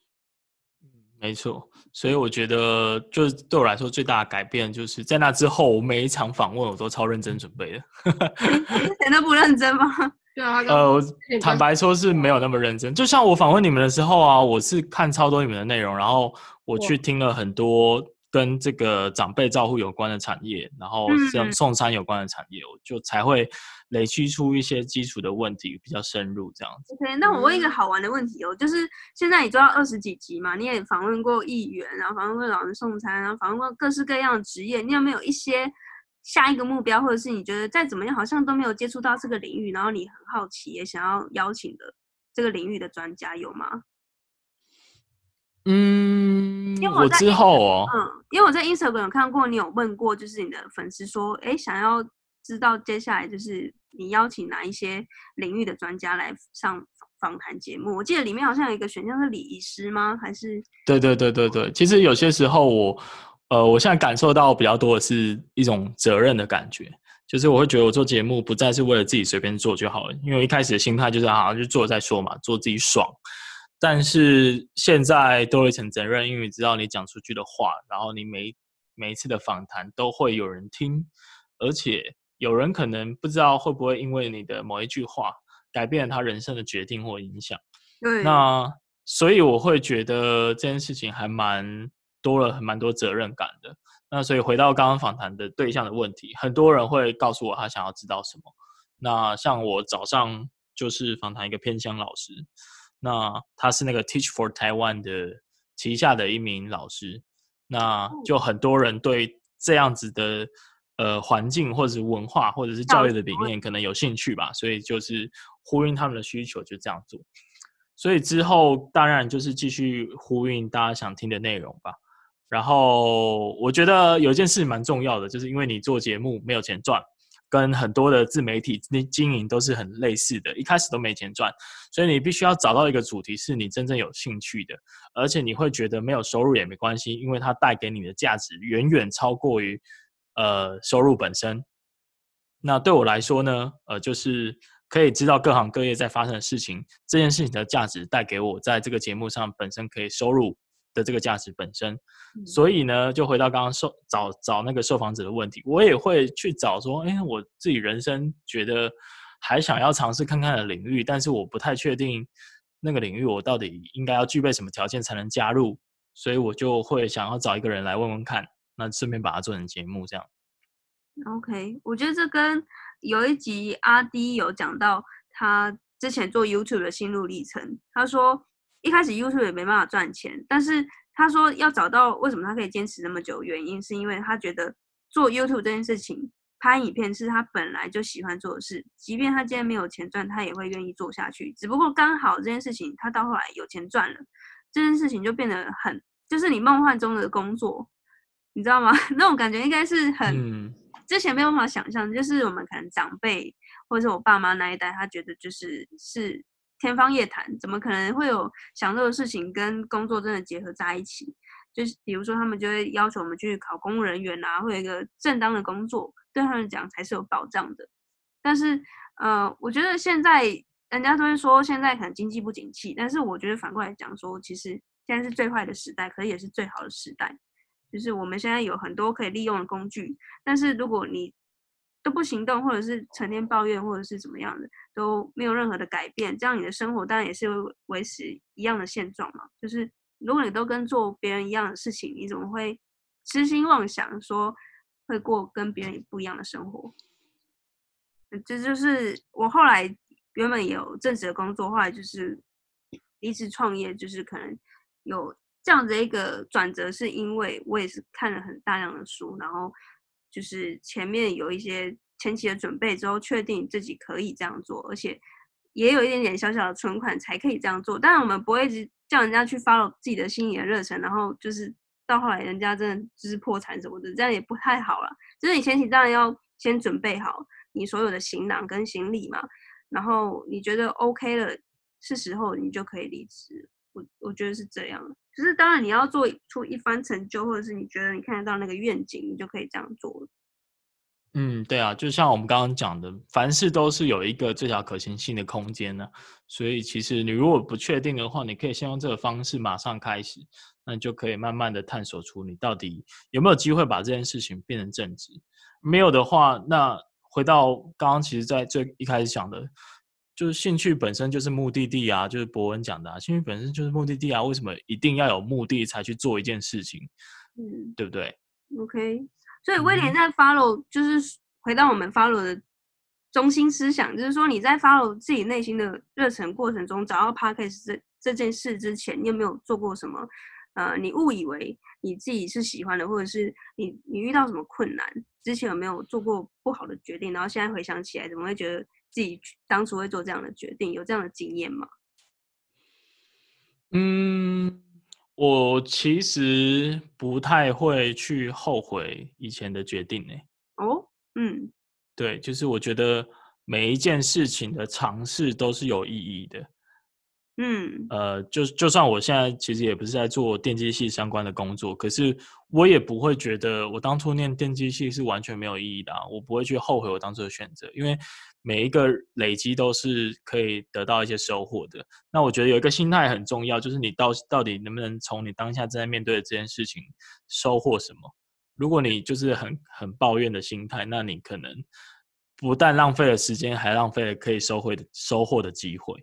嗯，没错。所以我觉得，就是对我来说最大的改变，就是在那之后，每一场访问我都超认真准备的。之前都不认真吗？对啊。呃，坦白说是没有那么认真。就像我访问你们的时候啊，我是看超多你们的内容，然后我去听了很多。跟这个长辈照护有关的产业，然后像送餐有关的产业，我就才会累积出一些基础的问题，比较深入这样子。OK，那我问一个好玩的问题哦，就是现在你做到二十几集嘛，你也访问过议员，然后访问过老人送餐，然后访问过各式各样的职业，你有没有一些下一个目标，或者是你觉得再怎么样好像都没有接触到这个领域，然后你很好奇也想要邀请的这个领域的专家有吗？嗯，我之后哦，嗯，因为我在 Instagram 有看过，你有问过，就是你的粉丝说，哎，想要知道接下来就是你邀请哪一些领域的专家来上访谈节目。我记得里面好像有一个选项是礼仪师吗？还是？对对对对对，其实有些时候我，呃，我现在感受到比较多的是一种责任的感觉，就是我会觉得我做节目不再是为了自己随便做就好了，因为一开始的心态就是好像就做再说嘛，做自己爽。但是现在多了一层责任，因为你知道你讲出去的话，然后你每每一次的访谈都会有人听，而且有人可能不知道会不会因为你的某一句话改变了他人生的决定或影响。对。那所以我会觉得这件事情还蛮多了，蛮多责任感的。那所以回到刚刚访谈的对象的问题，很多人会告诉我他想要知道什么。那像我早上就是访谈一个偏乡老师。那他是那个 Teach for Taiwan 的旗下的一名老师，那就很多人对这样子的呃环境或者是文化或者是教育的理念可能有兴趣吧，所以就是呼应他们的需求就这样做。所以之后当然就是继续呼应大家想听的内容吧。然后我觉得有一件事蛮重要的，就是因为你做节目没有钱赚。跟很多的自媒体经营都是很类似的，一开始都没钱赚，所以你必须要找到一个主题是你真正有兴趣的，而且你会觉得没有收入也没关系，因为它带给你的价值远远超过于呃收入本身。那对我来说呢，呃，就是可以知道各行各业在发生的事情，这件事情的价值带给我在这个节目上本身可以收入。的这个价值本身，所以呢，就回到刚刚受找找那个受访者的问题，我也会去找说，哎，我自己人生觉得还想要尝试看看的领域，但是我不太确定那个领域我到底应该要具备什么条件才能加入，所以我就会想要找一个人来问问看，那顺便把它做成节目这样。OK，我觉得这跟有一集阿 D 有讲到他之前做 YouTube 的心路历程，他说。一开始 YouTube 也没办法赚钱，但是他说要找到为什么他可以坚持那么久，原因是因为他觉得做 YouTube 这件事情，拍影片是他本来就喜欢做的事，即便他今天没有钱赚，他也会愿意做下去。只不过刚好这件事情他到后来有钱赚了，这件事情就变得很，就是你梦幻中的工作，你知道吗？那种感觉应该是很之前没有办法想象，就是我们可能长辈或者是我爸妈那一代，他觉得就是是。天方夜谭，怎么可能会有享受的事情跟工作真的结合在一起？就是比如说，他们就会要求我们去考公务人员啊，或有一个正当的工作，对他们讲才是有保障的。但是，呃，我觉得现在人家都会说现在可能经济不景气，但是我觉得反过来讲说，其实现在是最坏的时代，可是也是最好的时代。就是我们现在有很多可以利用的工具，但是如果你都不行动，或者是成天抱怨，或者是怎么样的，都没有任何的改变，这样你的生活当然也是维持一样的现状嘛。就是如果你都跟做别人一样的事情，你怎么会痴心妄想说会过跟别人不一样的生活？这就是我后来原本有正职的工作，后来就是离职创业，就是可能有这样子一个转折，是因为我也是看了很大量的书，然后。就是前面有一些前期的准备之后，确定自己可以这样做，而且也有一点点小小的存款才可以这样做。当然，我们不会一直叫人家去 follow 自己的心里的热忱，然后就是到后来人家真的就是破产什么的，这样也不太好了。就是你前期当然要先准备好你所有的行囊跟行李嘛，然后你觉得 OK 了，是时候你就可以离职。我我觉得是这样。只是当然，你要做出一番成就，或者是你觉得你看得到那个愿景，你就可以这样做了。嗯，对啊，就像我们刚刚讲的，凡事都是有一个最小可行性的空间呢。所以其实你如果不确定的话，你可以先用这个方式马上开始，那你就可以慢慢的探索出你到底有没有机会把这件事情变成正职。没有的话，那回到刚刚其实在最一开始讲的。就是兴趣本身就是目的地啊，就是博文讲的，啊，兴趣本身就是目的地啊。为什么一定要有目的才去做一件事情？嗯，对不对？OK，所以威廉在 follow，就是回到我们 follow 的中心思想，就是说你在 follow 自己内心的热忱过程中，找到 podcast 这这件事之前，你有没有做过什么？呃，你误以为你自己是喜欢的，或者是你你遇到什么困难之前有没有做过不好的决定？然后现在回想起来，怎么会觉得？自己当初会做这样的决定，有这样的经验吗？嗯，我其实不太会去后悔以前的决定呢。哦，嗯，对，就是我觉得每一件事情的尝试都是有意义的。嗯，呃，就就算我现在其实也不是在做电机系相关的工作，可是我也不会觉得我当初念电机系是完全没有意义的。我不会去后悔我当初的选择，因为每一个累积都是可以得到一些收获的。那我觉得有一个心态很重要，就是你到到底能不能从你当下正在面对的这件事情收获什么？如果你就是很很抱怨的心态，那你可能不但浪费了时间，还浪费了可以收回的收获的机会。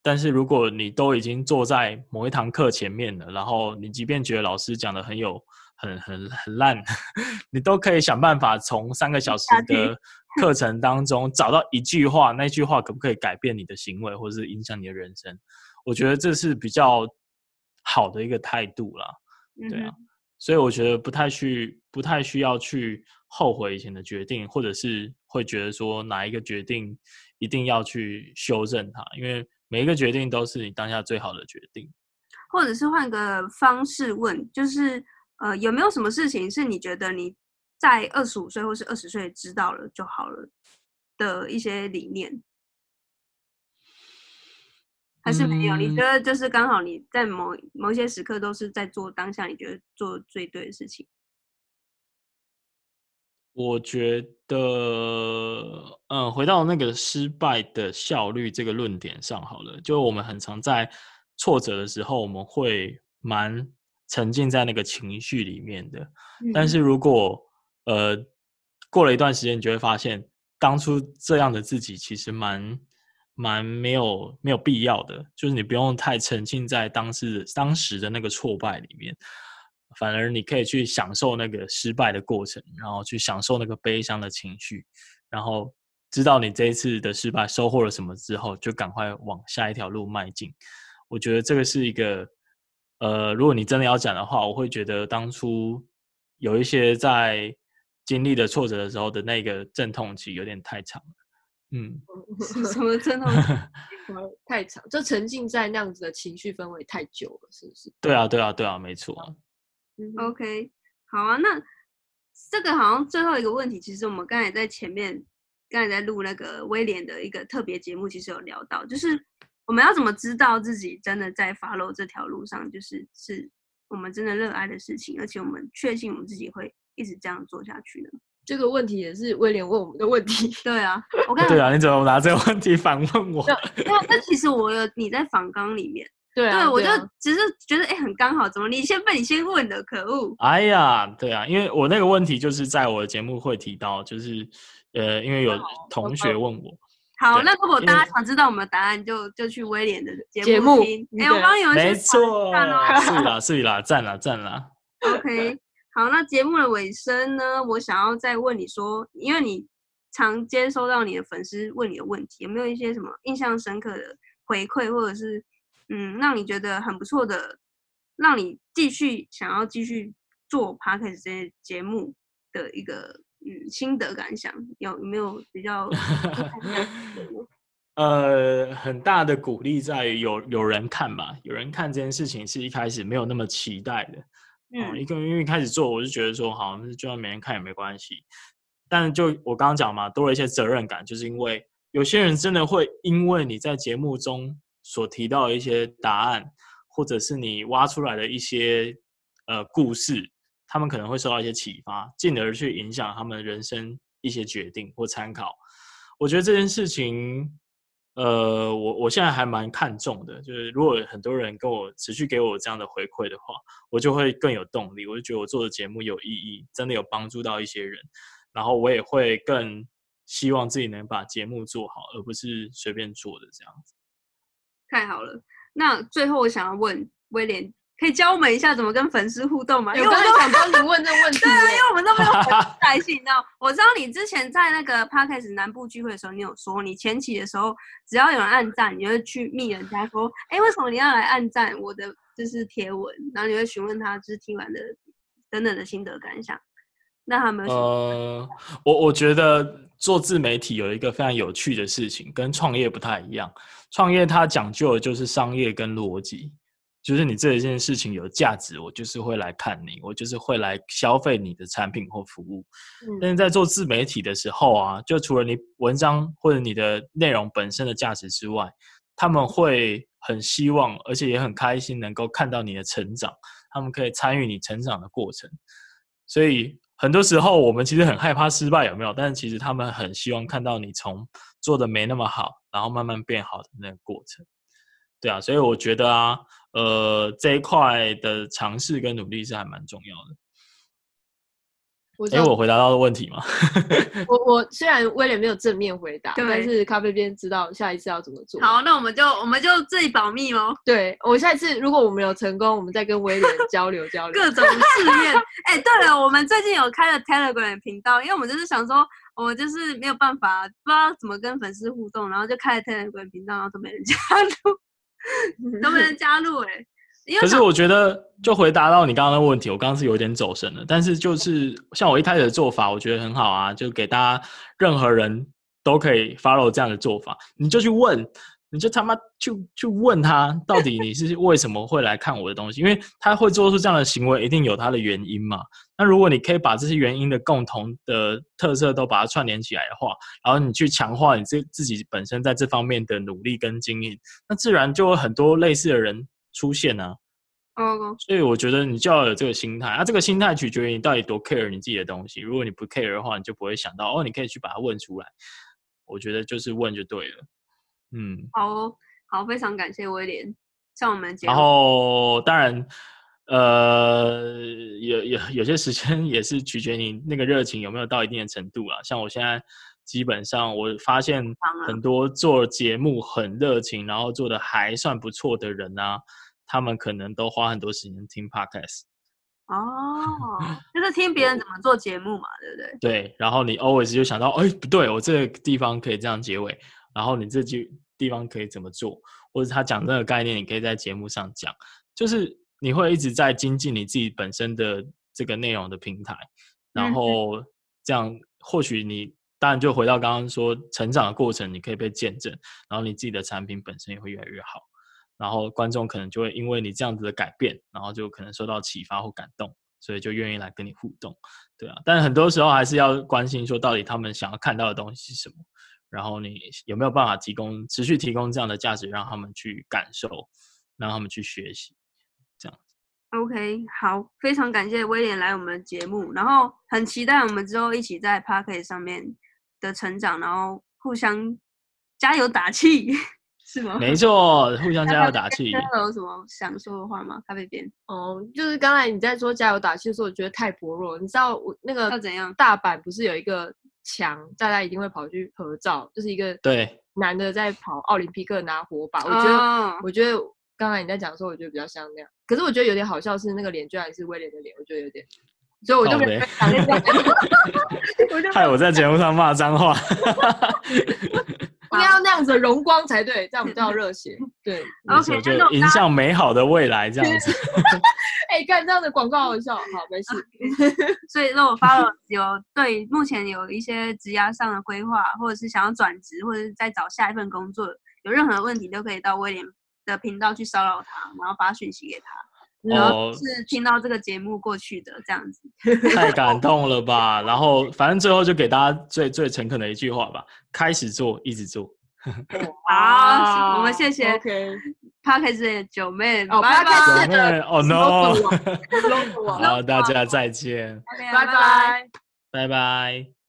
但是如果你都已经坐在某一堂课前面了，然后你即便觉得老师讲的很有很很很烂，你都可以想办法从三个小时的课程当中找到一句话，那句话可不可以改变你的行为，或者是影响你的人生？我觉得这是比较好的一个态度啦。对啊，所以我觉得不太去不太需要去后悔以前的决定，或者是会觉得说哪一个决定一定要去修正它，因为。每一个决定都是你当下最好的决定，或者是换个方式问，就是呃，有没有什么事情是你觉得你在二十五岁或是二十岁知道了就好了的一些理念，还是没有？你觉得就是刚好你在某某一些时刻都是在做当下你觉得做最对的事情。我觉得，嗯，回到那个失败的效率这个论点上好了。就我们很常在挫折的时候，我们会蛮沉浸在那个情绪里面的。但是如果呃过了一段时间，你就会发现，当初这样的自己其实蛮蛮没有没有必要的。就是你不用太沉浸在当时当时的那个挫败里面。反而你可以去享受那个失败的过程，然后去享受那个悲伤的情绪，然后知道你这一次的失败收获了什么之后，就赶快往下一条路迈进。我觉得这个是一个，呃，如果你真的要讲的话，我会觉得当初有一些在经历的挫折的时候的那个阵痛期有点太长了。嗯，什么阵痛？太长，就沉浸在那样子的情绪氛围太久了，是不是？对啊，对啊，对啊，没错。OK，好啊，那这个好像最后一个问题，其实我们刚才在前面，刚才在录那个威廉的一个特别节目，其实有聊到，就是我们要怎么知道自己真的在 follow 这条路上，就是是我们真的热爱的事情，而且我们确信我们自己会一直这样做下去呢？这个问题也是威廉问我们的问题。对啊，我看对啊，你怎么拿这个问题反问我？那那其实我有你在访纲里面。对啊，对，我就啊只是觉得哎、很刚好，怎么你先被你先问的，可恶！哎呀，对啊，因为我那个问题就是在我的节目会提到，就是呃，因为有同学问我，好，那如果大家想知道我们的答案，就就去威廉的节节目听。哎、对我刚刚有一些没错。是啦是啦，赞啦赞啦。OK，好，那节目的尾声呢，我想要再问你说，因为你常接收到你的粉丝问你的问题，有没有一些什么印象深刻的回馈，或者是嗯，让你觉得很不错的，让你继续想要继续做 p a r k e 这些节目的一个嗯心得感想，有有没有比较 呃，很大的鼓励在于有有人看吧，有人看这件事情是一开始没有那么期待的，嗯，一嗯个因为一开始做我就觉得说，好，那就算没人看也没关系。但就我刚刚讲嘛，多了一些责任感，就是因为有些人真的会因为你在节目中所提到的一些答案，或者是你挖出来的一些呃故事，他们可能会受到一些启发，进而去影响他们人生一些决定或参考。我觉得这件事情，呃，我我现在还蛮看重的，就是如果很多人跟我持续给我这样的回馈的话，我就会更有动力，我就觉得我做的节目有意义，真的有帮助到一些人，然后我也会更希望自己能把节目做好，而不是随便做的这样子。太好了。那最后我想要问威廉，可以教我们一下怎么跟粉丝互动吗？因为我都才想帮你问这个问题 对啊，因耶，为我们都没有 来信，你知道？我知道你之前在那个 podcast 南部聚会的时候，你有说你前期的时候，只要有人按赞，你就会去密人家说，哎，为什么你要来按赞我的就是贴文？然后你会询问他就是听完的等等的心得感想。那他有没有什么？呃，我我觉得做自媒体有一个非常有趣的事情，跟创业不太一样。创业它讲究的就是商业跟逻辑，就是你这一件事情有价值，我就是会来看你，我就是会来消费你的产品或服务。但嗯是在做自媒体的时候啊，就除了你文章或者你的内容本身的价值之外，他们会很希望，而且也很开心能够看到你的成长，他们可以参与你成长的过程。所以很多时候我们其实很害怕失败，有没有？但是其实他们很希望看到你从做的没那么好，然后慢慢变好的那个过程。对啊，所以我觉得啊，呃，这一块的尝试跟努力是还蛮重要的。哎，我回答到的问题吗？我我虽然威廉没有正面回答，但是咖啡边知道下一次要怎么做。好，那我们就我们就自己保密哦，对我下一次如果我们有成功，我们再跟威廉交流交流。各种试验。哎、对了，我们最近有开了 Telegram 频道，因为我们就是想说，我们就是没有办法，不知道怎么跟粉丝互动，然后就开了 Telegram 频道，然后都没人加入，都没人 加入、哎，可是我觉得，就回答到你刚刚的问题，我刚刚是有点走神了。但是就是像我一开始的做法，我觉得很好啊，就给大家任何人都可以 follow 这样的做法，你就去问，你就他妈去去问他，到底你是为什么会来看我的东西？因为他会做出这样的行为，一定有他的原因嘛。那如果你可以把这些原因的共同的特色都把它串联起来的话，然后你去强化你自自己本身在这方面的努力跟经验，那自然就会很多类似的人出现啊。哦，所以我觉得你就要有这个心态，啊，这个心态取决于你到底多 care 你自己的东西。如果你不 care 的话，你就不会想到哦，你可以去把它问出来。我觉得就是问就对了，嗯。好哦，好，非常感谢威廉上我们节目。然后当然，呃，有有有些时间也是取决你那个热情有没有到一定的程度啊。像我现在基本上，我发现很多做节目很热情，然后做的还算不错的人啊，他们可能都花很多时间听 podcast。哦，就是听别人怎么做节目嘛，对不对？对，然后你 always 就想到，哎，不对，我这个地方可以这样结尾，然后你这句地方可以怎么做，或者他讲这个概念，你可以在节目上讲，就是你会一直在精进你自己本身的这个内容的平台，然后这样或许你当然就回到刚刚说成长的过程，你可以被见证，然后你自己的产品本身也会越来越好。然后观众可能就会因为你这样子的改变，然后就可能受到启发或感动，所以就愿意来跟你互动，对啊。但很多时候还是要关心说，到底他们想要看到的东西是什么，然后你有没有办法提供持续提供这样的价值，让他们去感受，让他们去学习，这样子。OK，好，非常感谢威廉来我们的节目，然后很期待我们之后一起在 p a r k e t 上面的成长，然后互相加油打气。是吗？没错，互相加油打气。有什么想说的话吗？咖啡边哦，就是刚才你在说加油打气的时候，我觉得太薄弱。你知道我那个要怎样？大阪不是有一个墙，大家一定会跑去合照，就是一个对男的在跑奥林匹克拿火把。我觉得，哦我觉得刚才你在讲的时候，我觉得比较像那样。可是我觉得有点好笑，是那个脸居然是威廉的脸，我觉得有点，所以我就没讲那个，我就害我在节目上骂脏话。应该要那样子的荣光才对，这样比较 热血。对，没 OK，错那种就迎向美好的未来这样子。哎，干这样的广告好笑，好没事。所以如果 follow 有对目前有一些职涯上的规划，或者是想要转职，或者是在找下一份工作，有任何问题都可以到威廉的频道去骚扰他，然后发讯息给他。然后哦，是听到这个节目过去的这样子。太感动了吧！然后反正最后就给大家最最诚恳的一句话吧：开始做，一直做。好，我们谢谢 OK，p a r k e s 的九妹，哦拜拜，九妹哦 no！好，大家再见，拜拜。拜拜。